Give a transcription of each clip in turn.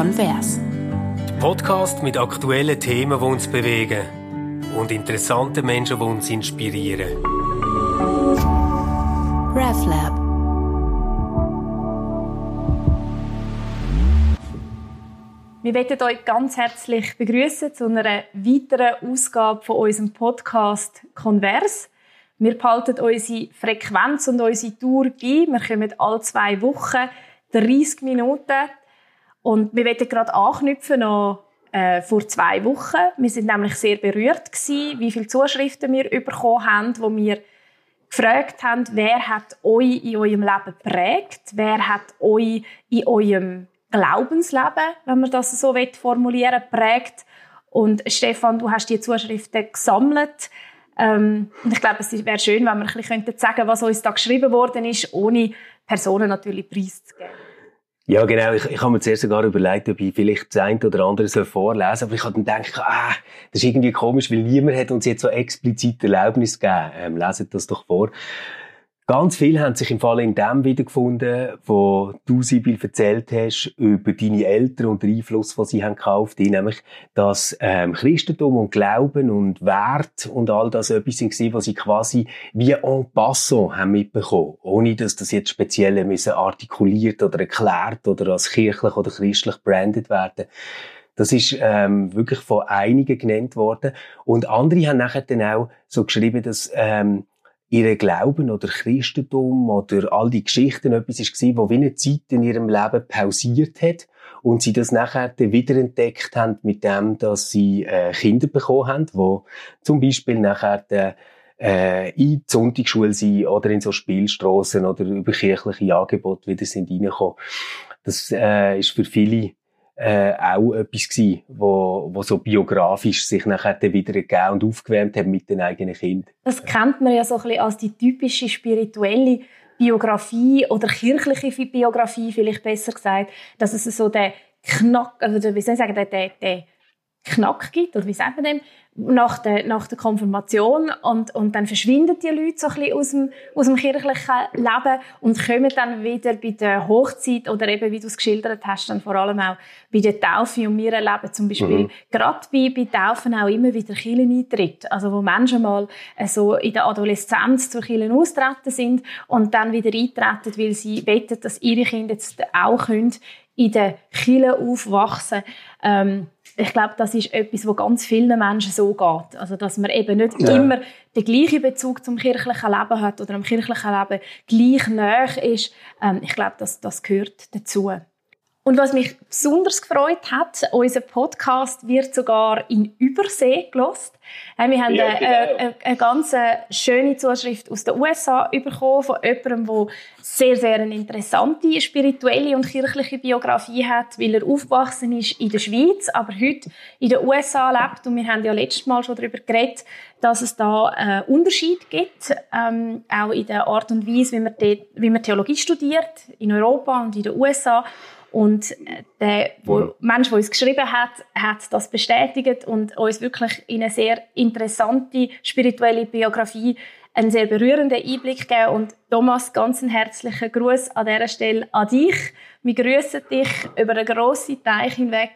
Konvers. Podcast mit aktuellen Themen, die uns bewegen und interessanten Menschen, die uns inspirieren. RefLab. Wir möchten euch ganz herzlich begrüßen zu einer weiteren Ausgabe von unserem Podcast Konvers. Wir behalten unsere Frequenz und unsere Tour bei. Wir kommen alle zwei Wochen 30 Minuten. Und wir wollen gerade anknüpfen an äh, vor zwei Wochen. Wir sind nämlich sehr berührt gewesen, wie viele Zuschriften wir bekommen haben, wo wir gefragt haben, wer hat euch in eurem Leben geprägt, wer hat euch in eurem Glaubensleben, wenn man das so formulieren prägt. Und Stefan, du hast die Zuschriften gesammelt. Ähm, und ich glaube, es wäre schön, wenn wir ein bisschen sagen könnten, was uns da geschrieben worden ist, ohne Personen natürlich preiszugeben. Ja, genau. Ich, ich habe mir zuerst sogar überlegt, ob ich vielleicht das eine oder andere so vorlesen soll. Aber ich habe dann gedacht, ah, das ist irgendwie komisch, weil niemand hat uns jetzt so explizit Erlaubnis gegeben. Ähm, leset das doch vor. Ganz viele haben sich im Fall in dem wiedergefunden, wo du, Sibyl, erzählt hast über deine Eltern und den Einfluss, den sie gekauft haben, nämlich, dass ähm, Christentum und Glauben und Wert und all das etwas sind, was sie quasi wie en passant haben mitbekommen, ohne dass das jetzt speziell müssen artikuliert oder erklärt oder als kirchlich oder christlich branded werden. Das ist ähm, wirklich von einigen genannt worden. Und andere haben nachher dann auch so geschrieben, dass ähm, ihre Glauben oder Christentum oder all die Geschichten etwas war, wo wie eine Zeit in ihrem Leben pausiert hat und sie das nachher wiederentdeckt haben mit dem, dass sie äh, Kinder bekommen haben, wo zum Beispiel nachher der, äh, in die Sonntagsschule sind oder in so Spielstraßen oder über kirchliche Angebote wieder sind reingekommen. Das äh, ist für viele äh, auch etwas gewesen, wo, wo so biografisch sich nachher wieder gegeben und aufgewärmt hat mit den eigenen Kindern. Das kennt man ja so ein bisschen als die typische spirituelle Biografie oder kirchliche Biografie, vielleicht besser gesagt, dass es so der Knack, also wie soll ich sagen, der, der, der Knack gibt, oder wie sagt man dem, nach der, nach der Konfirmation und, und dann verschwinden die Leute so ein bisschen aus dem, aus dem kirchlichen Leben und kommen dann wieder bei der Hochzeit oder eben, wie du es geschildert hast, dann vor allem auch bei der Taufe. Und wir erleben zum Beispiel mhm. gerade bei, bei Taufen auch immer wieder Kircheneintritt, also wo Menschen mal äh, so in der Adoleszenz zur Kirche austreten sind und dann wieder eintreten, weil sie wettet, dass ihre Kinder jetzt auch können in der Kirche aufwachsen ähm, ich glaube, das ist etwas, wo ganz vielen Menschen so geht. Also, dass man eben nicht ja. immer den gleichen Bezug zum kirchlichen Leben hat oder am kirchlichen Leben gleich näher ist. Ähm, ich glaube, das, das gehört dazu. Und was mich besonders gefreut hat, unser Podcast wird sogar in Übersee gelost. Äh, wir haben ja, eine, genau. eine, eine, ganz schöne Zuschrift aus den USA bekommen von jemandem, der sehr, sehr eine interessante spirituelle und kirchliche Biografie hat, weil er aufgewachsen ist in der Schweiz, aber heute in den USA lebt. Und wir haben ja letztes Mal schon darüber geredet, dass es da einen Unterschied gibt, ähm, auch in der Art und Weise, wie man, wie man Theologie studiert, in Europa und in den USA. Und äh, der wo, Mensch, der uns geschrieben hat, hat das bestätigt und uns wirklich in eine sehr interessante spirituelle Biografie einen sehr berührenden Einblick gegeben. Und Thomas, ganz einen herzlichen Gruß an dieser Stelle an dich. Wir grüßen dich über einen grossen Teich hinweg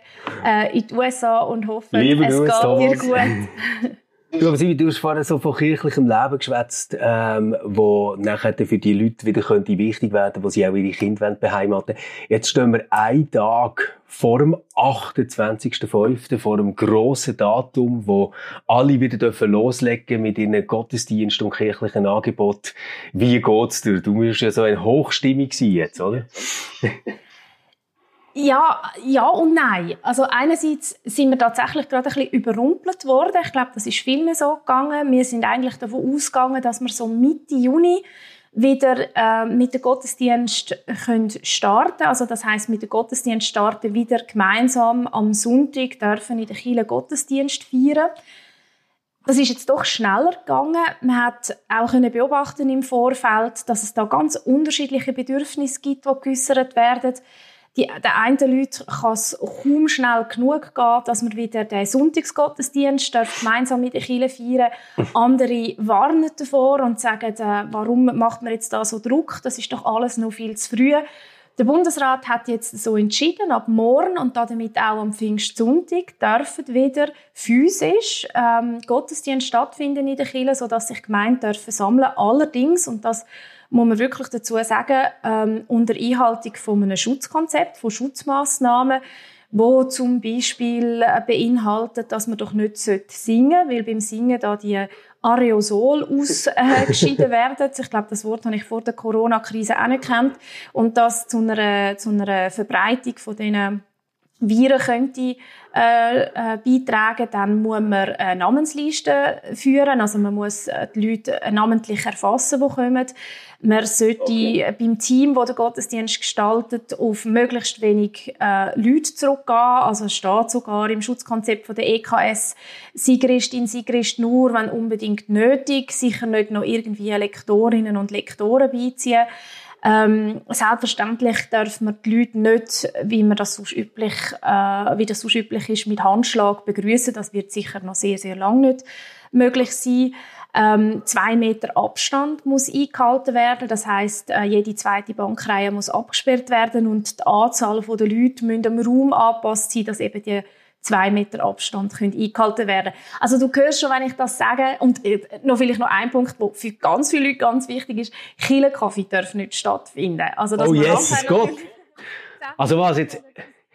äh, in die USA und hoffen, Liebe es Grüß, geht Thomas. dir gut. Du, du hast vorhin so von kirchlichem Leben geschwätzt, ähm, wo nachher für die Leute wieder könnte wichtig werden, wo sie auch ihre Kinder beheimaten Jetzt stehen wir einen Tag vor dem 28.05., vor dem grossen Datum, wo alle wieder dürfen loslegen mit ihren Gottesdienst und kirchlichen Angebot. Wie geht's dir? Du musst ja so ein Hochstimmung sein jetzt, oder? Ja, ja und nein. Also einerseits sind wir tatsächlich gerade ein bisschen überrumpelt worden. Ich glaube, das ist vielen so gegangen. Wir sind eigentlich davon ausgegangen, dass wir so Mitte Juni wieder äh, mit dem Gottesdienst können starten. Also das heißt, mit dem Gottesdienst starten wieder gemeinsam am Sonntag dürfen in der Kirche Gottesdienst feiern. Das ist jetzt doch schneller gegangen. Man hat auch beobachten im Vorfeld, dass es da ganz unterschiedliche Bedürfnisse gibt, die geäussert werden die, der einen Leute kann es kaum schnell genug gehen, dass man wieder den Sonntagsgottesdienst gemeinsam mit den Kirche feiern Andere warnen davor und sagen, äh, warum macht man jetzt da so Druck? Das ist doch alles noch viel zu früh. Der Bundesrat hat jetzt so entschieden, ab morgen und damit auch am Pfingstsonntag dürfen wieder physisch ähm, Gottesdienst stattfinden in der Kirche, sodass sich Gemeinden dürfen sammeln. Allerdings, und das muss man wirklich dazu sagen, ähm, unter Einhaltung von einem Schutzkonzept, von Schutzmaßnahmen, wo zum Beispiel äh, beinhaltet, dass man doch nicht singen sollte, weil beim Singen da die Aerosol ausgeschieden werden. Ich glaube, das Wort habe ich vor der Corona-Krise auch nicht gekannt. Und das zu einer, zu einer Verbreitung von diesen Viren könnte äh, äh, beitragen, dann muss man eine Namensliste führen. Also man muss äh, die Leute namentlich erfassen, die kommen. Man sollte okay. beim Team, das den Gottesdienst gestaltet, auf möglichst wenig äh, Leute zurückgehen. Also es steht sogar im Schutzkonzept von der EKS, Siegeristin, Siegerist nur, wenn unbedingt nötig. Sicher nicht noch irgendwie Lektorinnen und Lektoren beiziehen. Ähm, selbstverständlich dürfen wir die Leute nicht, wie man das sonst üblich, äh, wie das sonst üblich ist, mit Handschlag begrüßen. Das wird sicher noch sehr, sehr lange nicht möglich sein. Ähm, zwei Meter Abstand muss eingehalten werden. Das heißt, äh, jede zweite Bankreihe muss abgesperrt werden und die Anzahl der Leute muss am Raum angepasst sein, dass eben die zwei Meter Abstand können eingehalten werden. Also du hörst schon, wenn ich das sage, und äh, noch vielleicht noch ein Punkt, der für ganz viele Leute ganz wichtig ist, Killenkaffee darf nicht stattfinden. Also, dass oh yes, Gott! Also was, jetzt,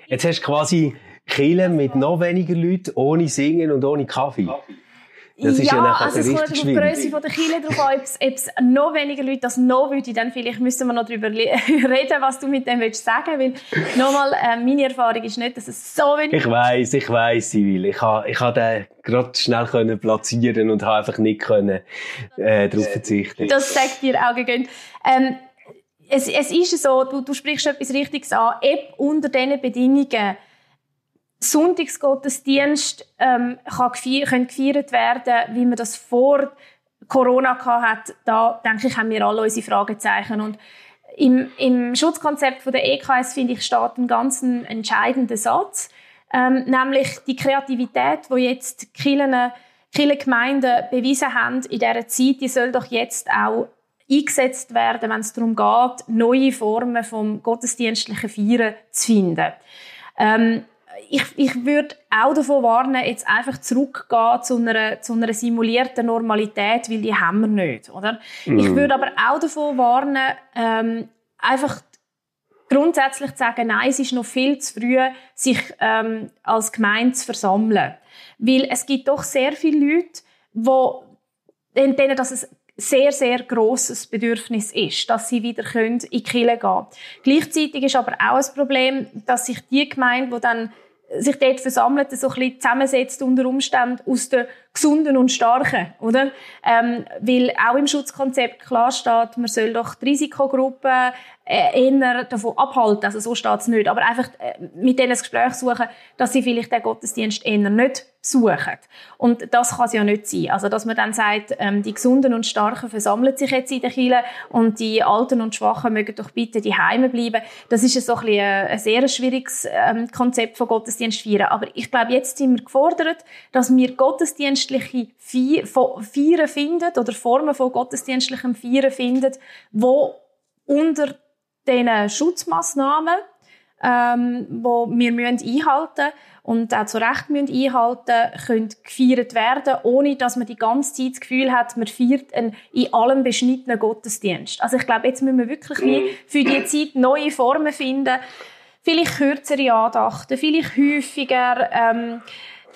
jetzt hast du quasi Killen mit noch weniger Leuten, ohne Singen und ohne Kaffee. Das ist ja, ja also es kommt auf die Größe der Kirche drauf an, ob es noch weniger Leute das noch würde, dann vielleicht müssen wir noch darüber reden, was du mit dem willst sagen, weil nochmal, äh, meine Erfahrung ist nicht, dass es so wenig... Ich weiß, ich weiß, Sibyl. Ich habe ich ha den gerade schnell können platzieren und habe einfach nicht können, äh, darauf verzichten. Das sagt dir auch gegönnt. Ähm, es, es ist so, du, du sprichst etwas Richtiges an, eben unter diesen Bedingungen Sonntagsgottesdienst ähm, kann gefeiert, können gefeiert werden, wie man das vor Corona hat. Da denke ich, haben wir alle unsere Fragezeichen. Und im, im Schutzkonzept von der EKS finde ich steht ein ganz entscheidender Satz, ähm, nämlich die Kreativität, wo jetzt Kirchen, Kirchengemeinden bewiesen haben in dieser Zeit, die soll doch jetzt auch eingesetzt werden, wenn es darum geht, neue Formen vom gottesdienstlichen Feiern zu finden. Ähm, ich, ich würde auch davon warnen, jetzt einfach zurückgehen zu einer, zu einer simulierten Normalität, weil die haben wir nicht, oder? Mm. Ich würde aber auch davon warnen, ähm, einfach grundsätzlich zu sagen, nein, es ist noch viel zu früh, sich ähm, als Gemeinde zu versammeln. Weil es gibt doch sehr viele Leute, wo, denen das sehr, sehr grosses Bedürfnis ist, dass sie wieder können in die Kirche gehen. Gleichzeitig ist aber auch ein Problem, dass sich die Gemeinde, die dann sich dort versammelt, so ein bisschen zusammensetzt unter Umständen aus den Gesunden und Starken, oder? Ähm, weil auch im Schutzkonzept klar steht, man soll doch die Risikogruppen äh, eher davon abhalten, also so steht es nicht, aber einfach äh, mit denen ein Gespräch suchen, dass sie vielleicht den Gottesdienst eher nicht besuchen. Und das kann es ja nicht sein. Also, dass man dann sagt, ähm, die Gesunden und Starken versammeln sich jetzt in der Kirche und die Alten und Schwachen mögen doch bitte die Heime bleiben. Das ist so ein, bisschen ein, sehr schwieriges ähm, Konzept von Gottesdienst feiern. Aber ich glaube, jetzt sind wir gefordert, dass wir gottesdienstliche Feiern finden oder Formen von gottesdienstlichem Feiern finden, wo unter diesen Schutzmaßnahmen, ähm, wo wir müssen einhalten und auch zu Recht müssen einhalten können gefeiert werden, ohne dass man die ganze Zeit das Gefühl hat, man feiert einen in allem beschnittenen Gottesdienst. Also ich glaube, jetzt müssen wir wirklich für die Zeit neue Formen finden, vielleicht kürzere Andachten, vielleicht häufiger, ähm,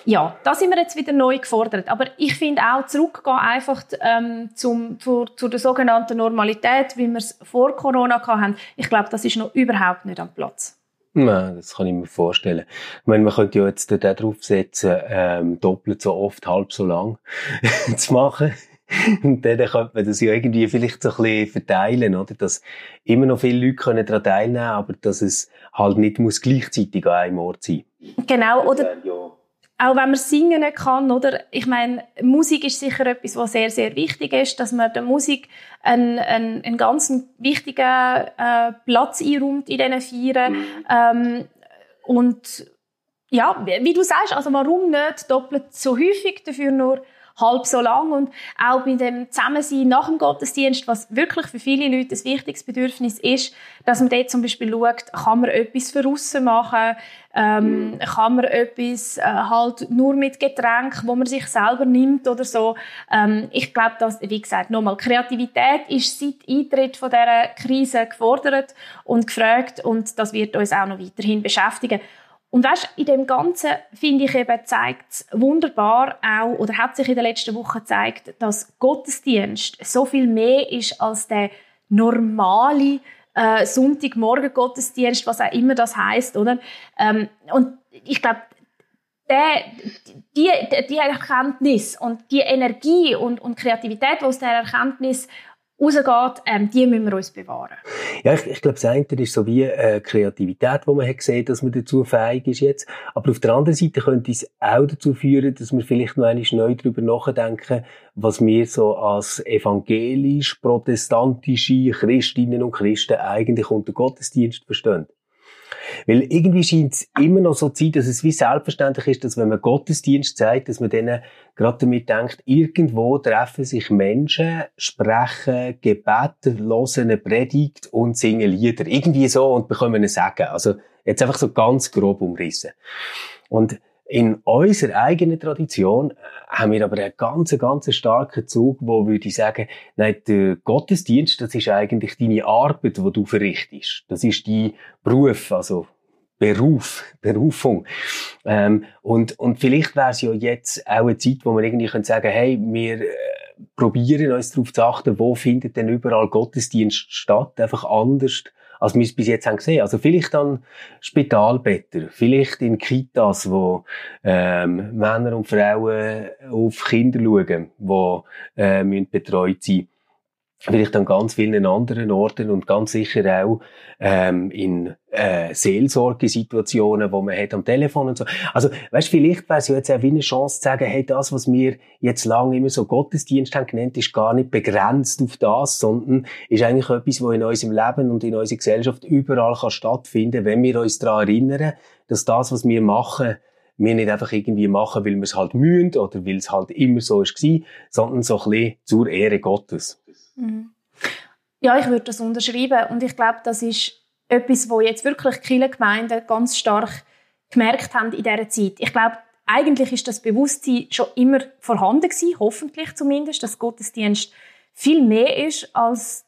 ja, da sind wir jetzt wieder neu gefordert. Aber ich finde auch, zurückgehen einfach ähm, zum, zu, zu der sogenannten Normalität, wie wir es vor Corona hatten, ich glaube, das ist noch überhaupt nicht am Platz. Nein, das kann ich mir vorstellen. Ich meine, man könnte ja jetzt da drauf setzen, ähm, doppelt so oft, halb so lang zu machen. Und dann könnte man das ja irgendwie vielleicht so ein bisschen verteilen, oder? Dass immer noch viele Leute können daran teilnehmen aber dass es halt nicht muss gleichzeitig an einem Ort sein. Genau, oder? Ja auch wenn man singen nicht kann, oder? Ich meine, Musik ist sicher etwas, was sehr, sehr wichtig ist, dass man der Musik einen, einen, einen ganz wichtigen äh, Platz einräumt in diesen Feiern. Mhm. Ähm, und ja, wie du sagst, also warum nicht doppelt so häufig, dafür nur halb so lang. Und auch bei dem Zusammensein nach dem Gottesdienst, was wirklich für viele Leute ein wichtiges Bedürfnis ist, dass man dort zum Beispiel schaut, kann man etwas für aussen machen, ähm, kann man etwas äh, halt nur mit Getränk, wo man sich selber nimmt oder so. Ähm, ich glaube, dass, wie gesagt, nochmal, Kreativität ist seit Eintritt von dieser Krise gefordert und gefragt und das wird uns auch noch weiterhin beschäftigen. Und weißt, in dem Ganzen finde ich eben zeigt wunderbar auch oder hat sich in den letzten Wochen gezeigt, dass Gottesdienst so viel mehr ist als der normale äh, Sonntagmorgen-Gottesdienst, was auch immer das heißt, oder? Ähm, und ich glaube, die, die Erkenntnis und die Energie und, und Kreativität, die aus der Erkenntnis rausgeht, ähm, die müssen wir uns bewahren. Ja, ich, ich glaube, das eine ist so wie äh, Kreativität, wo man hat gesehen, dass man dazu fähig ist jetzt. Aber auf der anderen Seite könnte es auch dazu führen, dass wir vielleicht noch einmal neu darüber nachdenken, was wir so als evangelisch-protestantische Christinnen und Christen eigentlich unter Gottesdienst verstehen. Weil irgendwie scheint es immer noch so zu sein, dass es wie selbstverständlich ist, dass wenn man Gottesdienst zeigt, dass man denen gerade damit denkt, irgendwo treffen sich Menschen, sprechen, Gebete, hören eine Predigt und singen Lieder. Irgendwie so und bekommen einen Sagen. Also jetzt einfach so ganz grob umrissen. Und in unserer eigenen Tradition äh, haben wir aber einen ganz, ganz starken Zug, wo würde ich sagen, nein, der Gottesdienst, das ist eigentlich deine Arbeit, die du verrichtest. Das ist dein Beruf, also Beruf, Berufung. Ähm, und, und vielleicht wäre es ja jetzt auch eine Zeit, wo wir irgendwie können sagen, hey, wir äh, probieren uns darauf zu achten, wo findet denn überall Gottesdienst statt, einfach anders als wir es bis jetzt haben gesehen. Also vielleicht an Spitalbetter, vielleicht in Kitas, wo ähm, Männer und Frauen auf Kinder schauen, die äh, müssen betreut sein vielleicht an ganz vielen anderen Orten und ganz sicher auch ähm, in äh, Seelsorgesituationen, wo man hat am Telefon und so. Also, weißt, vielleicht wäre es jetzt auch wie eine Chance zu sagen, hey, das, was wir jetzt lange immer so Gottesdienst haben genannt, ist gar nicht begrenzt auf das, sondern ist eigentlich etwas, was in unserem Leben und in unserer Gesellschaft überall kann stattfinden, wenn wir uns daran erinnern, dass das, was wir machen, wir nicht einfach irgendwie machen, weil wir es halt mühen oder weil es halt immer so war, sondern so ein bisschen zur Ehre Gottes. Mhm. Ja, ich würde das unterschreiben und ich glaube, das ist etwas, wo jetzt wirklich viele Gemeinden ganz stark gemerkt haben in dieser Zeit. Ich glaube, eigentlich ist das Bewusstsein schon immer vorhanden gewesen, hoffentlich zumindest, dass Gottesdienst viel mehr ist als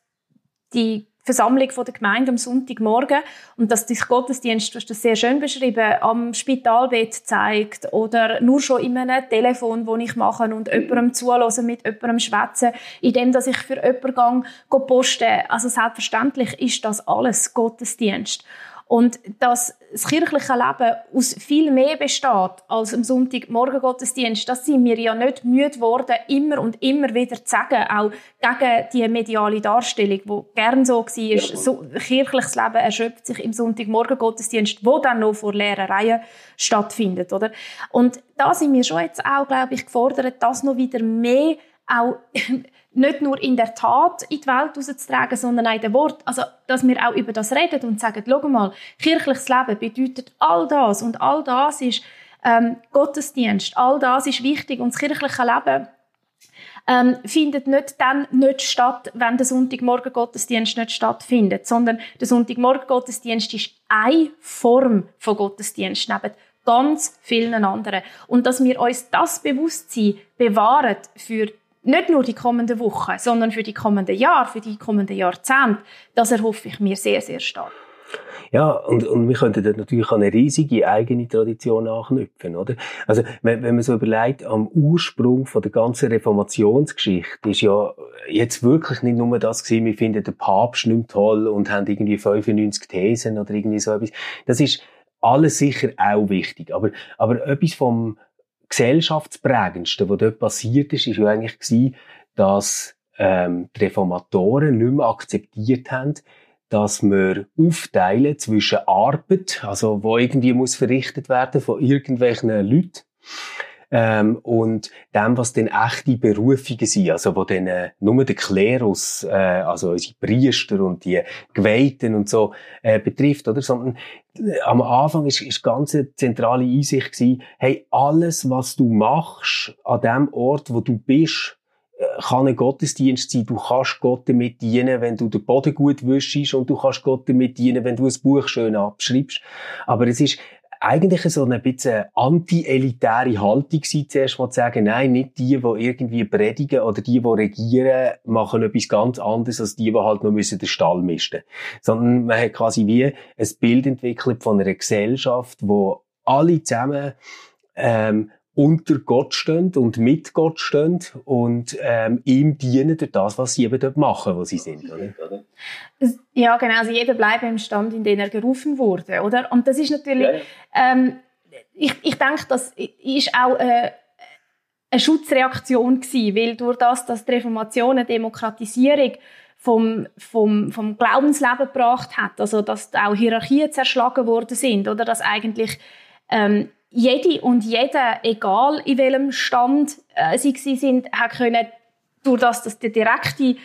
die Versammlung von der Gemeinde am Sonntagmorgen und dass sich Gottesdienst, du hast das sehr schön beschrieben, am Spitalbett zeigt oder nur schon in einem Telefon, wo ich mache und jemandem zulassen, mit jemandem schwätzen, indem dass ich für jemanden gehe, posten. Also selbstverständlich ist das alles Gottesdienst. Und dass das kirchliche Leben aus viel mehr besteht als am Sonntagmorgen Gottesdienst, das sind wir ja nicht müde geworden, immer und immer wieder zu sagen, auch gegen die mediale Darstellung, die gern so war. Ja. So, kirchliches Leben erschöpft sich im Sonntagmorgen Gottesdienst, wo dann noch vor leeren Reihen stattfindet, oder? Und da sind wir schon jetzt auch, glaube ich, gefordert, das noch wieder mehr auch nicht nur in der Tat in die Welt rauszutragen, sondern auch in den Wort. Also, dass wir auch über das reden und sagen, schau mal, kirchliches Leben bedeutet all das und all das ist ähm, Gottesdienst, all das ist wichtig und das kirchliche Leben ähm, findet nicht dann nicht statt, wenn der Sonntagmorgen Gottesdienst nicht stattfindet, sondern der Sonntagmorgen Gottesdienst ist eine Form von Gottesdienst neben ganz vielen anderen. Und dass wir uns das Bewusstsein bewahren für nicht nur die kommenden Wochen, sondern für die kommenden Jahre, für die kommenden Jahrzehnte, das erhoffe ich mir sehr, sehr stark. Ja, und, und wir könnten dort natürlich an eine riesige eigene Tradition anknüpfen, oder? Also, wenn, wenn man so überlegt, am Ursprung von der ganzen Reformationsgeschichte ist ja jetzt wirklich nicht nur das gewesen, wir finden den Papst nicht toll und haben irgendwie 95 Thesen oder irgendwie so etwas. Das ist alles sicher auch wichtig. Aber, aber etwas vom, gesellschaftsprägendste, was dort passiert ist, ist ja eigentlich gewesen, dass ähm, die Reformatoren nicht mehr akzeptiert haben, dass wir aufteilen zwischen Arbeit, also wo irgendwie muss verrichtet werden von irgendwelchen Leuten, ähm, und dem, was dann echte Berufungen sind, also wo dann äh, nur der Klerus, äh, also unsere Priester und die Geweihten und so äh, betrifft, oder? Sondern äh, am Anfang ist, ist ganz eine zentrale Einsicht gewesen, hey, alles, was du machst an dem Ort, wo du bist, äh, kann ein Gottesdienst sein. Du kannst Gott damit dienen, wenn du den Boden gut wischst und du kannst Gott damit dienen, wenn du ein Buch schön abschreibst. Aber es ist eigentlich so eine bisschen anti-elitäre Haltung sein, zuerst mal zu sagen, nein, nicht die, die irgendwie predigen oder die, die regieren, machen etwas ganz anderes als die, die halt noch müssen den Stall misten. Sondern man hat quasi wie ein Bild entwickelt von einer Gesellschaft, wo alle zusammen ähm, unter Gott stehen und mit Gott stehen und ähm, ihm dienen durch das, was sie eben dort machen, wo sie sind. Oder? Ja, genau. Also jeder bleibt im Stand, in den er gerufen wurde, oder? Und das ist natürlich, ja. ähm, ich, ich denke, das ist auch äh, eine Schutzreaktion gewesen, weil durch das, dass die Reformation eine Demokratisierung vom, vom, vom Glaubensleben gebracht hat, also dass auch Hierarchien zerschlagen worden sind, oder dass eigentlich ähm, jede und jeder, egal in welchem Stand äh, sie sind, hat können, durch das, dass die direkte,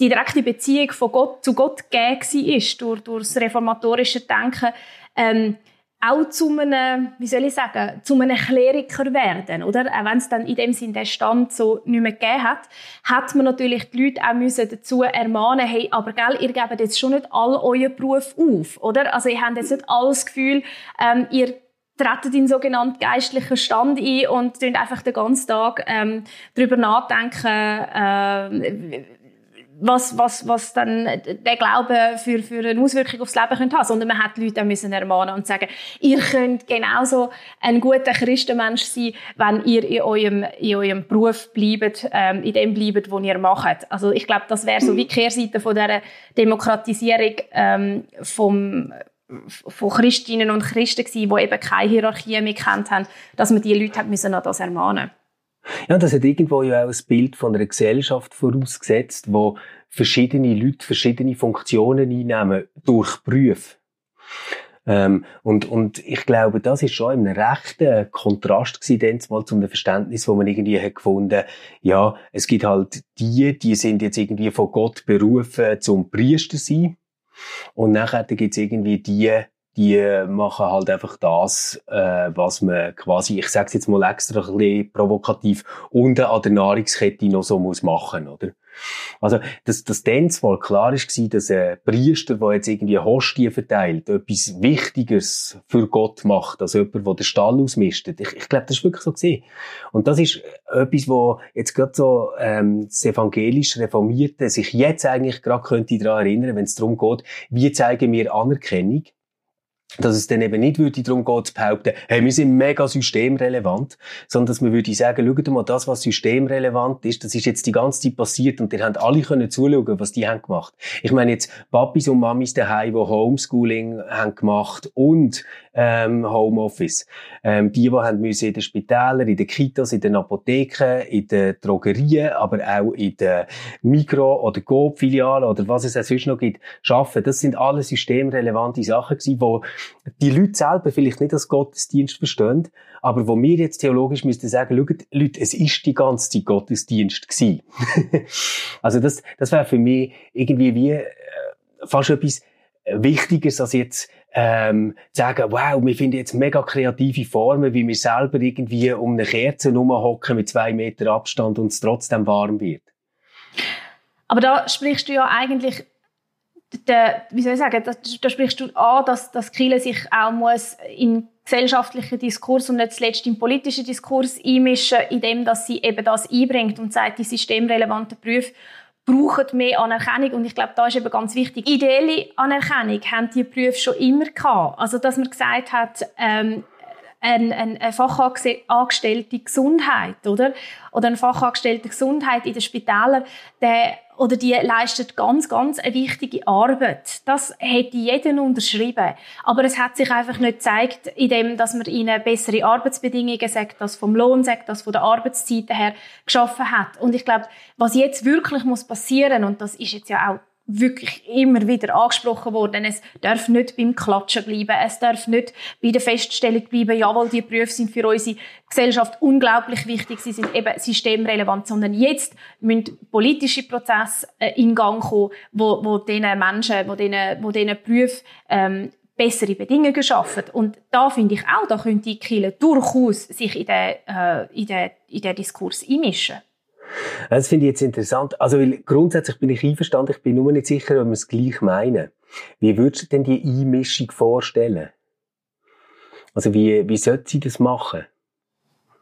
die direkte Beziehung von Gott zu Gott gegeben war, durch, durch das reformatorische Denken, ähm, auch zu einem, wie soll ich sagen, zu einem Kleriker werden, oder? Auch wenn es dann in dem Sinn den Stand so nicht mehr gegeben hat, hat man natürlich die Leute auch müssen dazu ermahnen, hey, aber gell, ihr gebt jetzt schon nicht all euren Beruf auf, oder? Also ihr habt jetzt nicht alles Gefühl, ähm, ihr treten in sogenannten geistlichen Stand ein und einfach den ganzen Tag ähm, darüber nachdenken, äh, was, was, was dann der Glaube für, für eine Auswirkung aufs Leben könnte haben. Sondern man hat die Leute müssen ermahnen und sagen, ihr könnt genauso ein guter Christenmensch sein, wenn ihr in eurem, in eurem Beruf bleibt, ähm, in dem bleibt, was ihr macht. Also ich glaube, das wäre so wie Kehrseite von dieser Demokratisierung ähm, vom von Christinnen und Christen gewesen, die eben keine Hierarchie mehr kennt haben, dass man die Leute hat müssen an das ermahnen. Ja, das hat irgendwo ja auch ein Bild von einer Gesellschaft vorausgesetzt, wo verschiedene Leute verschiedene Funktionen einnehmen durch Berufe. Ähm, und, und ich glaube, das ist schon ein rechter Kontrast gewesen, mal zum Verständnis, wo man irgendwie hat gefunden, ja, es gibt halt die, die sind jetzt irgendwie von Gott berufen zum Priester sein. Und nachher gibt es irgendwie die, die machen halt einfach das, äh, was man quasi, ich sage jetzt mal extra ein bisschen provokativ, unten an der Nahrungskette noch so muss machen, oder? Also, dass, dass dann zwar klar ist war, dass ein Priester, der jetzt irgendwie Hostie verteilt, etwas Wichtiges für Gott macht, als jemand, der den Stall ausmistet. Ich, ich glaube, das ist wirklich so gesehen. Und das ist etwas, wo jetzt gerade so, ähm, das evangelisch Reformierte sich jetzt eigentlich gerade könnte daran erinnern, wenn es darum geht, wie zeigen wir Anerkennung dass es dann eben nicht würde darum geht, zu behaupten, hey, wir sind mega systemrelevant, sondern dass man würde sagen, schaut mal, das, was systemrelevant ist, das ist jetzt die ganze Zeit passiert und ihr habt alle können zuschauen, was die haben gemacht. Ich meine jetzt Papis und Mamis daheim, die Homeschooling haben gemacht und ähm, Homeoffice. Ähm, die, die haben müssen in den Spitälern, in den Kitas, in den Apotheken, in den Drogerien, aber auch in den Mikro- oder Coop-Filialen oder was es auch sonst noch gibt, arbeiten. Das sind alles systemrelevante Sachen gewesen, wo die Leute selber vielleicht nicht als Gottesdienst verstehen, aber wo wir jetzt theologisch müssten sagen, schaut, Leute, es ist die ganze Zeit Gottesdienst gewesen. also das, das wäre für mich irgendwie wie äh, fast etwas Wichtiges als jetzt ähm, zu sagen, wow, wir finden jetzt mega kreative Formen, wie wir selber irgendwie um eine Kerze herumhocken mit zwei Meter Abstand und es trotzdem warm wird. Aber da sprichst du ja eigentlich, der, wie soll ich sagen, da, da sprichst du an, dass, dass Kirche sich auch muss in gesellschaftlichen Diskurs und nicht zuletzt im politischen Diskurs einmischen, indem dass sie eben das einbringt und sagt, die systemrelevanten Berufe brauchen mehr Anerkennung und ich glaube, da ist eben ganz wichtig. Ideelle Anerkennung haben die Berufe schon immer gehabt. Also, dass man gesagt hat, ähm, ein, ein, ein Fachangestellte Gesundheit, oder? Oder ein Fachangestellte Gesundheit in den Spitälern, der oder die leistet ganz, ganz eine wichtige Arbeit. Das hätte jeder unterschrieben. Aber es hat sich einfach nicht gezeigt, indem, dass man ihnen bessere Arbeitsbedingungen, sagt das vom Lohn, sagt das von der Arbeitszeit her, geschaffen hat. Und ich glaube, was jetzt wirklich muss passieren, und das ist jetzt ja auch wirklich immer wieder angesprochen worden. Es darf nicht beim Klatschen bleiben. Es darf nicht bei der Feststellung bleiben, jawohl, die Berufe sind für unsere Gesellschaft unglaublich wichtig. Sie sind eben systemrelevant, sondern jetzt müssen politische Prozesse äh, in Gang kommen, wo, wo diesen Menschen, wo diesen, wo diesen Berufen, ähm, bessere Bedingungen schaffen. Und da finde ich auch, da könnte die Kirche durchaus sich in den, äh, in den, in den Diskurs einmischen. Das finde ich jetzt interessant. Also, weil grundsätzlich bin ich einverstanden, ich bin nur nicht sicher, ob wir es gleich meinen. Wie würdest du denn die Einmischung vorstellen? Also, wie, wie sollte sie das machen?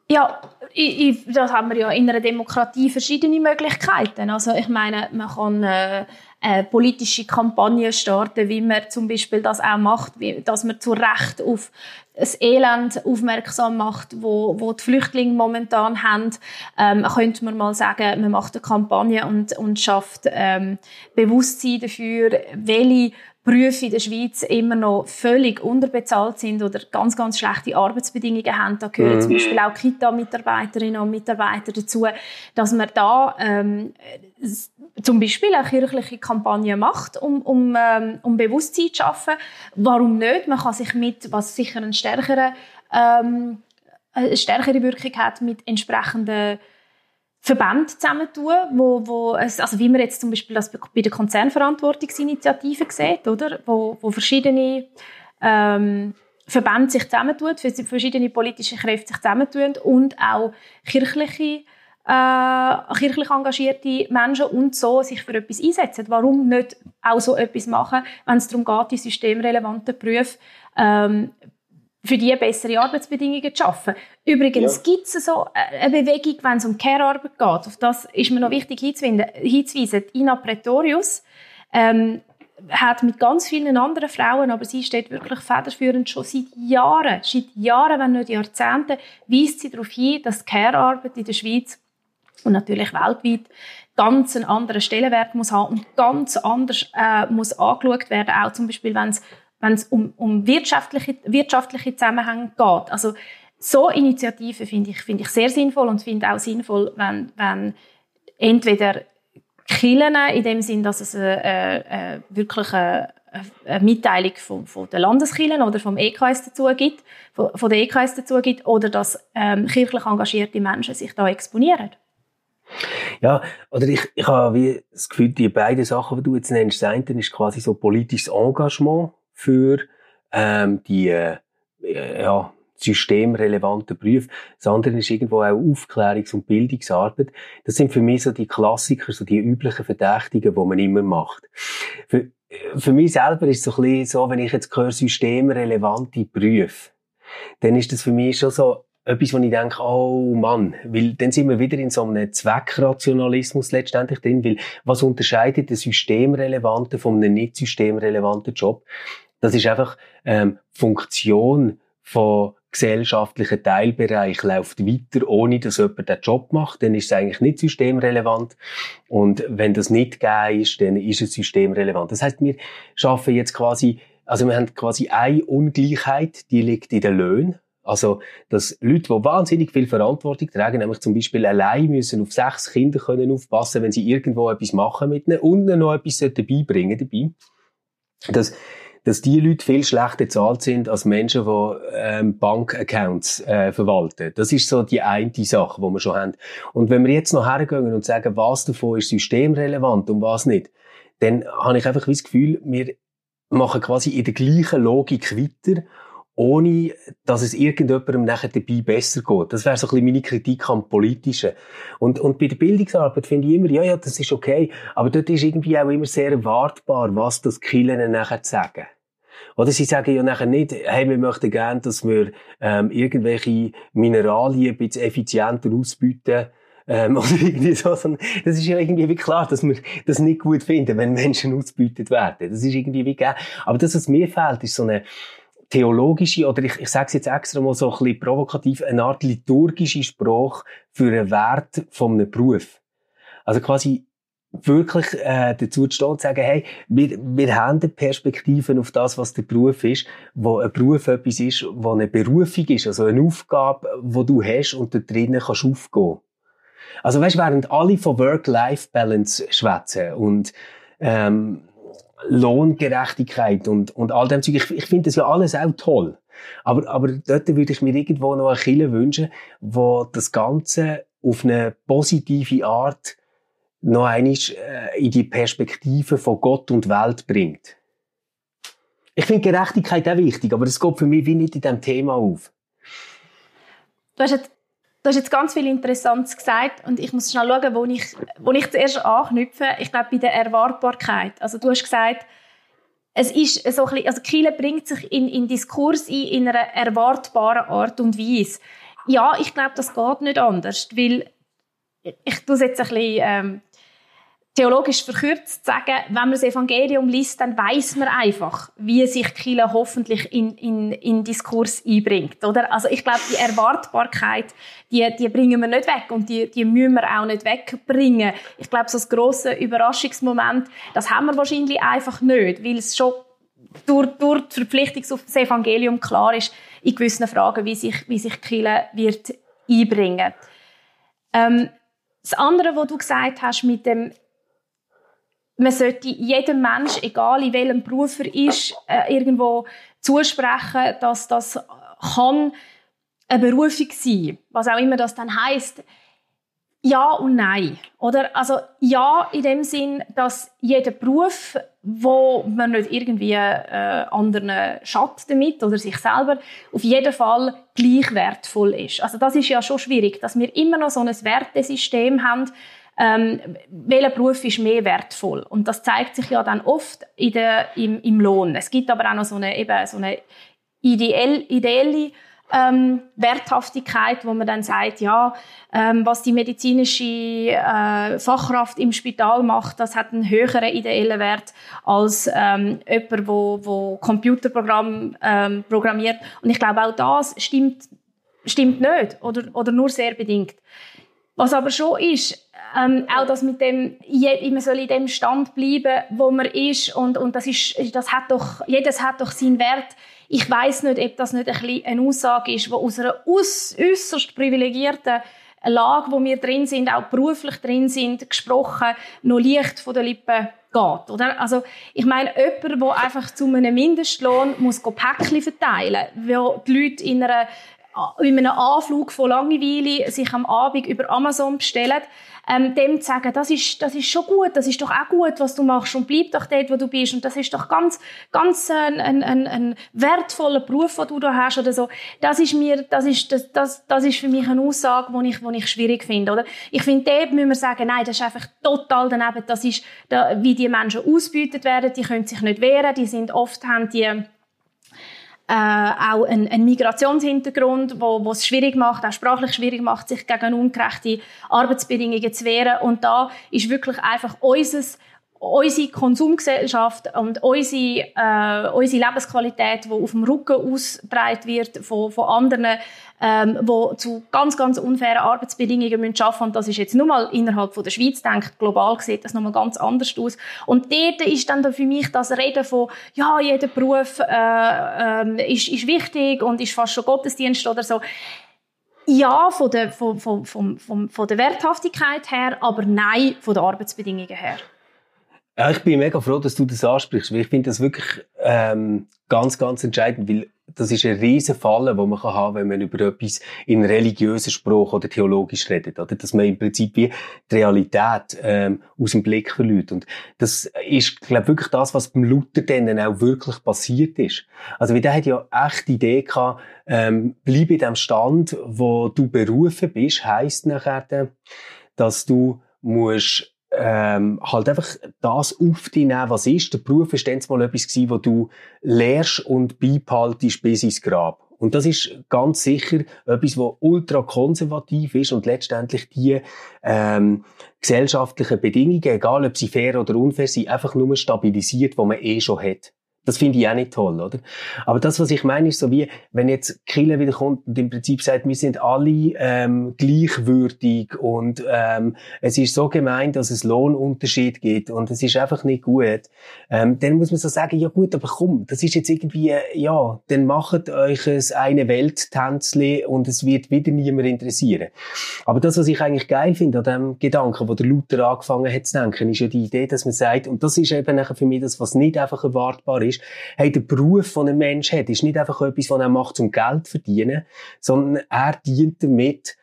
Ja, ich, ich, das haben wir ja in einer Demokratie verschiedene Möglichkeiten. Also ich meine, man kann äh, äh, politische Kampagnen starten, wie man zum Beispiel das auch macht, wie, dass man zu Recht auf das Elend aufmerksam macht, wo, wo die Flüchtlinge momentan haben. Ähm, könnte man mal sagen, man macht eine Kampagne und, und schafft ähm, Bewusstsein dafür, welche Berufe in der Schweiz immer noch völlig unterbezahlt sind oder ganz, ganz schlechte Arbeitsbedingungen haben. Da gehören mhm. zum Beispiel auch Kita-Mitarbeiterinnen und Mitarbeiter dazu, dass man da ähm, zum Beispiel eine kirchliche Kampagne macht, um, um, ähm, um Bewusstsein zu schaffen. Warum nicht? Man kann sich mit, was sicher eine stärkere, ähm, eine stärkere Wirkung hat, mit entsprechenden Verbände zusammentun, wo, wo es, also wie man jetzt zum Beispiel das bei der Konzernverantwortungsinitiative sieht, oder? Wo, wo verschiedene ähm, Verbände sich zusammentun, verschiedene politische Kräfte sich zusammentun und auch kirchliche äh, kirchlich engagierte Menschen und so sich für etwas einsetzen. Warum nicht auch so etwas machen, wenn es darum geht, die systemrelevanten Berufe ähm, für die bessere Arbeitsbedingungen zu schaffen. Übrigens ja. gibt es so eine Bewegung, wenn es um Care-Arbeit geht. Auf das ist mir noch wichtig hinzuweisen. Ina Pretorius ähm, hat mit ganz vielen anderen Frauen, aber sie steht wirklich federführend schon seit Jahren, seit Jahren, wenn nicht Jahrzehnten, weist sie darauf hin, dass Care-Arbeit in der Schweiz und natürlich weltweit ganz einen anderen Stellenwert muss haben und ganz anders äh, muss angeschaut werden, auch zum Beispiel, wenn es wenn es um, um wirtschaftliche, wirtschaftliche Zusammenhänge geht. Also so Initiativen finde ich, finde ich sehr sinnvoll und finde auch sinnvoll, wenn, wenn entweder Killen in dem Sinn, dass es eine, eine, wirklich Mitteilung von, von der Landeskirchen oder vom EKS dazu gibt, von, von der EKS dazu gibt, oder dass ähm, kirchlich engagierte Menschen sich da exponieren. Ja, oder ich, ich habe wie das Gefühl, die beiden Sachen, die du jetzt nennst, das eine ist quasi so politisches Engagement, für ähm, die äh, ja, systemrelevanten Berufe. Das andere ist irgendwo auch Aufklärungs- und Bildungsarbeit. Das sind für mich so die Klassiker, so die üblichen Verdächtigen, die man immer macht. Für, für mich selber ist es so ein bisschen so, wenn ich jetzt höre, systemrelevante Berufe, dann ist das für mich schon so etwas, wo ich denke, oh Mann, weil dann sind wir wieder in so einem Zweckrationalismus letztendlich drin, weil was unterscheidet den systemrelevanten von einem nicht systemrelevanten Job? Das ist einfach ähm, Funktion von gesellschaftlichen Teilbereich läuft weiter, ohne dass jemand den Job macht, dann ist es eigentlich nicht systemrelevant. Und wenn das nicht gegeben ist, dann ist es systemrelevant. Das heißt, wir schaffen jetzt quasi, also wir haben quasi eine Ungleichheit, die liegt in den Löhnen. Also, dass Leute, die wahnsinnig viel Verantwortung tragen, nämlich zum Beispiel allein müssen auf sechs Kinder können aufpassen, wenn sie irgendwo etwas machen mit ihnen und ihnen noch etwas dabei bringen dabei. Dass dass die Leute viel schlechter bezahlt sind als Menschen, die ähm, Bankaccounts äh, verwalten. Das ist so die eine Sache, die wir schon haben. Und wenn wir jetzt noch hergehen und sagen, was davon ist systemrelevant und was nicht, dann habe ich einfach das Gefühl, wir machen quasi in der gleichen Logik weiter, ohne dass es irgendjemandem nachher dabei besser geht. Das wäre so ein bisschen meine Kritik am Politischen. Und, und bei der Bildungsarbeit finde ich immer, ja, ja, das ist okay, aber dort ist irgendwie auch immer sehr erwartbar, was das Killen nachher sagen. Oder sie sagen ja nachher nicht, hey, wir möchten gerne, dass wir ähm, irgendwelche Mineralien ein bisschen effizienter ausbieten, ähm, oder irgendwie so. Das ist ja irgendwie wie klar, dass wir das nicht gut finden, wenn Menschen ausgebeutet werden. Das ist irgendwie wie gegeben. Aber das, was mir fehlt, ist so eine theologische, oder ich, ich sage es jetzt extra mal so ein bisschen provokativ, eine Art liturgische Sprache für einen Wert von einem Beruf. Also quasi, wirklich äh, dazu zu stehen und zu sagen, hey, wir, wir haben Perspektiven auf das, was der Beruf ist, wo ein Beruf etwas ist, wo eine Berufung ist, also eine Aufgabe, wo du hast und da drinnen kannst aufgehen. Also weißt, während alle von Work-Life-Balance schwätzen und ähm, Lohngerechtigkeit und, und all dem Zeug. Ich, ich finde das ja alles auch toll. Aber, aber dort würde ich mir irgendwo noch eine Kille wünschen, wo das Ganze auf eine positive Art noch einmal äh, in die Perspektive von Gott und Welt bringt. Ich finde Gerechtigkeit auch wichtig, aber das geht für mich wie nicht in diesem Thema auf. Du hast jetzt, du hast jetzt ganz viel Interessantes gesagt und ich muss schnell schauen, wo ich, wo ich zuerst anknüpfe. Ich glaube, bei der Erwartbarkeit. Also du hast gesagt, es ist so ein bisschen, also Kiel bringt sich in, in Diskurs ein, in einer erwartbaren Art und Weise. Ja, ich glaube, das geht nicht anders, weil ich tue es jetzt ein bisschen ähm, theologisch verkürzt sagen, wenn man das Evangelium liest, dann weiß man einfach, wie sich Kirche hoffentlich in, in, in Diskurs einbringt, oder? Also ich glaube, die Erwartbarkeit, die, die bringen wir nicht weg und die, die müssen wir auch nicht wegbringen. Ich glaube, so das grosse Überraschungsmoment, das haben wir wahrscheinlich einfach nicht, weil es schon durch, durch die Verpflichtung auf das Evangelium klar ist, in gewissen Fragen, wie sich, wie sich Kirche wird einbringen. Ähm, das andere, was du gesagt hast mit dem man sollte jedem Mensch, egal in welchem Beruf er ist, äh, irgendwo zusprechen, dass das kann eine Berufung sein, was auch immer das dann heißt. Ja und nein, oder? Also ja in dem Sinn, dass jeder Beruf, wo man nicht irgendwie äh, anderen schadet damit oder sich selber, auf jeden Fall gleich wertvoll ist. Also das ist ja schon schwierig, dass wir immer noch so ein Wertesystem haben, ähm, welcher Beruf ist mehr wertvoll. Und das zeigt sich ja dann oft in der, im, im Lohn. Es gibt aber auch noch so eine, eben so eine ideell, ideelle ähm, Werthaftigkeit, wo man dann sagt, ja, ähm, was die medizinische äh, Fachkraft im Spital macht, das hat einen höheren ideellen Wert als ähm, jemand, wo, wo Computerprogramm ähm, programmiert. Und ich glaube, auch das stimmt, stimmt nicht oder, oder nur sehr bedingt. Was aber schon ist, ähm, auch das mit dem, man soll in dem Stand bleiben, wo man ist und, und das ist, das hat doch, jedes hat doch seinen Wert. Ich weiß nicht, ob das nicht ein bisschen eine Aussage ist, die aus einer äußerst privilegierten Lage, wo wir drin sind, auch beruflich drin sind, gesprochen, noch leicht von den Lippen geht, oder? Also, ich meine, jemand, der einfach zu einem Mindestlohn muss Päckchen verteilen, wo die Leute in einer in einem Anflug von Langeweile sich am Abend über Amazon bestellen, ähm, dem zu sagen, das ist, das ist schon gut, das ist doch auch gut, was du machst und bleib doch dort, wo du bist. Und das ist doch ganz, ganz ein, ein, ein, ein wertvoller Beruf, den du da hast oder so. Das ist mir, das ist, das, das, das ist für mich eine Aussage, die ich, die ich schwierig finde, oder? Ich finde, dort müssen wir sagen, nein, das ist einfach total daneben, das ist, da, wie die Menschen ausgebeutet werden, die können sich nicht wehren, die sind oft, haben die, äh, auch ein, ein Migrationshintergrund, wo, wo es schwierig macht, auch sprachlich schwierig macht, sich gegen ungerechte Arbeitsbedingungen zu wehren. Und da ist wirklich einfach unseres unsere Konsumgesellschaft und unsere, äh, unsere Lebensqualität, die auf dem Rücken ausgetragen wird von, von anderen, ähm, die zu ganz, ganz unfairen Arbeitsbedingungen müssen arbeiten Und das ist jetzt nur mal innerhalb von der Schweiz denkt, global sieht das nochmal ganz anders aus. Und dort ist dann für mich das Reden von, ja, jeder Beruf äh, äh, ist, ist wichtig und ist fast schon Gottesdienst oder so. Ja, von der, von, von, von, von der Werthaftigkeit her, aber nein, von den Arbeitsbedingungen her. Ja, ich bin mega froh, dass du das ansprichst, weil ich finde das wirklich ähm, ganz, ganz entscheidend, weil das ist eine riesen Falle, die man haben kann, wenn man über etwas in religiöser Sprache oder theologisch redet, oder? Dass man im Prinzip wie die Realität ähm, aus dem Blick verliert. Und das ist, glaube wirklich das, was beim Luther dann auch wirklich passiert ist. Also, wie der hat ja echt die Idee gehabt, ähm, bleib in dem Stand, wo du berufen bist, heisst nachher, dass du musst ähm, halt einfach das auf dich nehmen, was ist. Der Beruf war dann mal etwas gewesen, wo du lehrst und beibehaltest bis ins Grab. Und das ist ganz sicher etwas, was ultra konservativ ist und letztendlich die ähm, gesellschaftlichen Bedingungen, egal ob sie fair oder unfair sind, einfach nur stabilisiert, wo man eh schon hat. Das finde ich auch nicht toll, oder? Aber das, was ich meine, ist so wie, wenn jetzt Kille wieder kommt und im Prinzip sagt, wir sind alle ähm, gleichwürdig und ähm, es ist so gemein, dass es Lohnunterschied gibt und es ist einfach nicht gut, ähm, dann muss man so sagen, ja gut, aber komm, das ist jetzt irgendwie, ja, dann macht euch ein eine Welttänzli und es wird wieder niemand interessieren. Aber das, was ich eigentlich geil finde an dem Gedanken, wo der Luther angefangen hat zu denken, ist ja die Idee, dass man sagt, und das ist eben für mich das, was nicht einfach erwartbar ist, hey, der Beruf, den ein Mensch hat, ist nicht einfach etwas, was er macht, um Geld zu verdienen, sondern er dient damit,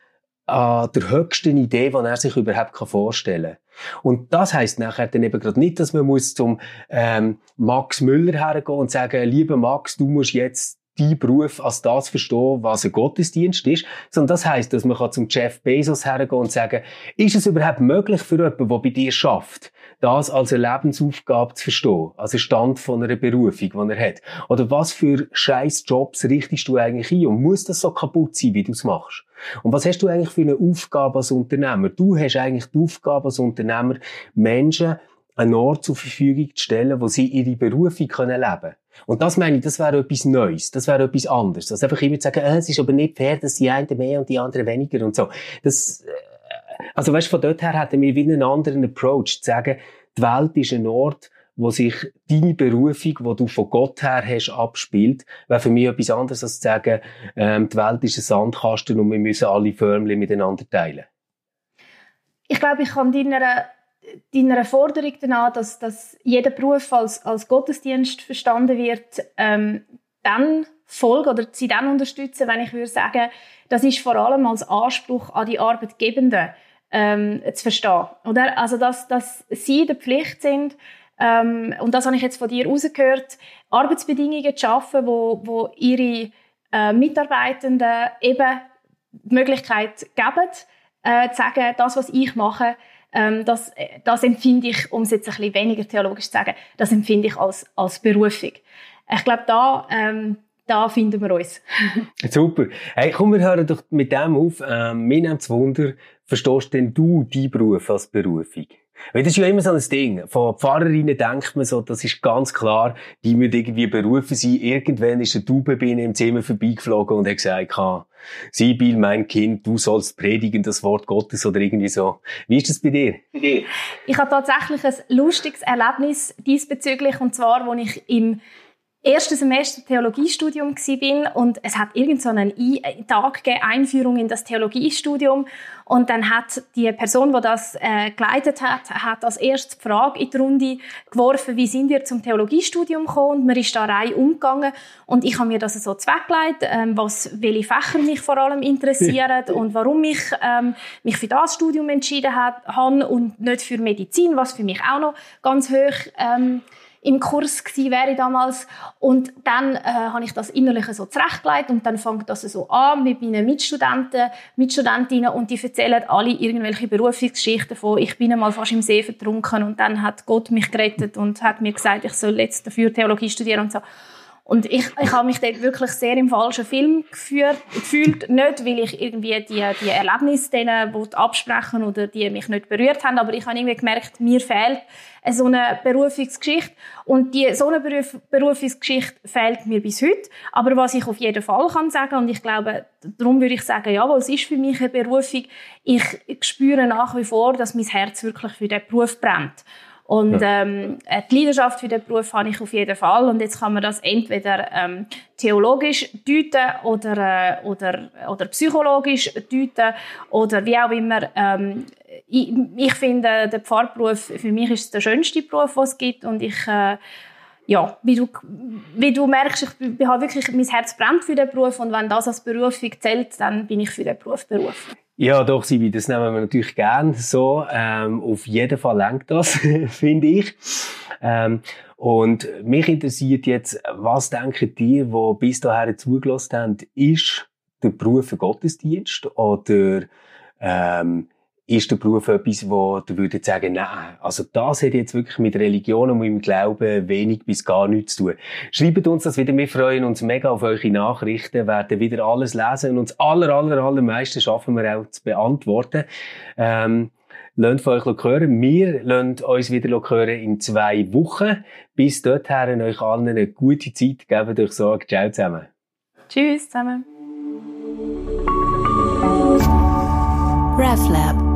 an der höchsten Idee, die er sich überhaupt vorstellen kann. Und das heißt nachher dann eben gerade nicht, dass man muss zum ähm, Max Müller hergehen und sagen, lieber Max, du musst jetzt die Beruf als das verstehen, was ein Gottesdienst ist, sondern das heißt, dass man zum Jeff Bezos hergehen und sagen, ist es überhaupt möglich für jemanden, der bei dir schafft, das als eine Lebensaufgabe zu verstehen, als ein Stand von einer Berufung, die er hat? Oder was für scheiß Jobs richtest du eigentlich ein und muss das so kaputt sein, wie du es machst? Und was hast du eigentlich für eine Aufgabe als Unternehmer? Du hast eigentlich die Aufgabe als Unternehmer, Menschen einen Ort zur Verfügung zu stellen, wo sie ihre Berufung können leben können. Und das meine ich, das wäre etwas Neues, das wäre etwas anderes. Also einfach immer zu sagen, äh, es ist aber nicht fair, dass die einen mehr und die anderen weniger und so. Das, äh, also weißt, von dort her hätten wir wieder einen anderen Approach, zu sagen, die Welt ist ein Ort, wo sich deine Berufung, die du von Gott her hast, abspielt, wäre für mich etwas anderes als zu sagen, ähm, die Welt ist ein Sandkasten und wir müssen alle Förmchen miteinander teilen. Ich glaube, ich kann deiner deiner Forderung danach, dass, dass jeder Beruf als, als Gottesdienst verstanden wird, ähm, dann folgen oder sie dann unterstützen, wenn ich würde sagen, das ist vor allem als Anspruch an die Arbeitgebenden ähm, zu verstehen. Oder? Also, dass, dass sie der Pflicht sind, ähm, und das habe ich jetzt von dir rausgehört, Arbeitsbedingungen zu schaffen, wo, wo ihre äh, Mitarbeitenden eben die Möglichkeit geben, äh, zu sagen, das, was ich mache, ähm, das, das empfinde ich, um es jetzt ein bisschen weniger theologisch zu sagen, das empfinde ich als, als Berufung. Ich glaube, da, ähm, da finden wir uns. Super. Hey, komm, wir hören doch mit dem auf. Ähm, mir nimmt Wunder, verstehst denn du deinen Beruf als Berufung? Weil das ist ja immer so ein Ding. Von Pfarrerinnen denkt man so, das ist ganz klar, die müssen irgendwie berufen sein. Irgendwann ist eine Taubenbiene im Zimmer vorbeigeflogen und hat gesagt, Sibyl, mein Kind, du sollst predigen das Wort Gottes oder irgendwie so. Wie ist das bei dir? Ich habe tatsächlich ein lustiges Erlebnis diesbezüglich und zwar, als ich im ersten Semester Theologiestudium bin und es hat irgend so einen Tag gegeben, Einführung in das Theologiestudium. Und dann hat die Person, die das äh, geleitet hat, hat als erstes die Frage in die Runde geworfen, wie sind wir zum Theologiestudium gekommen? Und man ist da rein umgegangen. Und ich habe mir das so zweckgelegt, ähm, was welche Fächer mich vor allem interessieren und warum ich ähm, mich für das Studium entschieden habe und nicht für Medizin, was für mich auch noch ganz hoch ähm, im Kurs gewesen wäre damals. Und dann äh, habe ich das innerlich so zurechtgelegt und dann fängt das so an mit meinen Mitstudenten, Mitstudentinnen und die erzählen alle irgendwelche Berufungsgeschichten von, ich bin einmal fast im See vertrunken und dann hat Gott mich gerettet und hat mir gesagt, ich soll jetzt dafür Theologie studieren und so. Und ich, ich habe mich dort wirklich sehr im falschen Film geführt, gefühlt. Nicht, weil ich irgendwie die, die Erlebnisse denen absprechen oder die mich nicht berührt haben, aber ich habe irgendwie gemerkt, mir fehlt so eine Berufungsgeschichte. Und die, so eine Beruf, Berufungsgeschichte fehlt mir bis heute. Aber was ich auf jeden Fall kann sagen, und ich glaube, darum würde ich sagen, ja, es ist für mich eine Berufung, ich spüre nach wie vor, dass mein Herz wirklich für diesen Beruf brennt. Und ja. ähm, äh, die Leidenschaft für den Beruf habe ich auf jeden Fall. Und jetzt kann man das entweder ähm, theologisch deuten oder, äh, oder, oder psychologisch deuten oder wie auch immer. Ähm, ich, ich finde, der Pfarrberuf, für mich ist es der schönste Beruf, den es gibt. Und ich, äh, ja, wie du, wie du merkst, ich, ich habe wirklich, mein Herz brennt für den Beruf. Und wenn das als Berufung zählt, dann bin ich für den Beruf berufen. Ja, doch, Sibi, das nehmen wir natürlich gern so. Ähm, auf jeden Fall lenkt das, finde ich. Ähm, und mich interessiert jetzt, was denken die, die bis dahin zugelassen haben, ist der Beruf ein Gottesdienst oder ähm, ist der Beruf etwas, wo du würdest sagen, nein, also das hat jetzt wirklich mit Religion und mit dem Glauben wenig bis gar nichts zu tun. Schreibt uns das wieder, wir freuen uns mega auf eure Nachrichten, werden wieder alles lesen und uns aller, aller, allermeisten schaffen wir auch zu beantworten. Ähm, lasst von euch hören. Wir lassen uns wieder hören in zwei Wochen. Bis dorthin euch allen eine gute Zeit. Gebt euch Sorge. Ciao zusammen. Tschüss zusammen. RefLab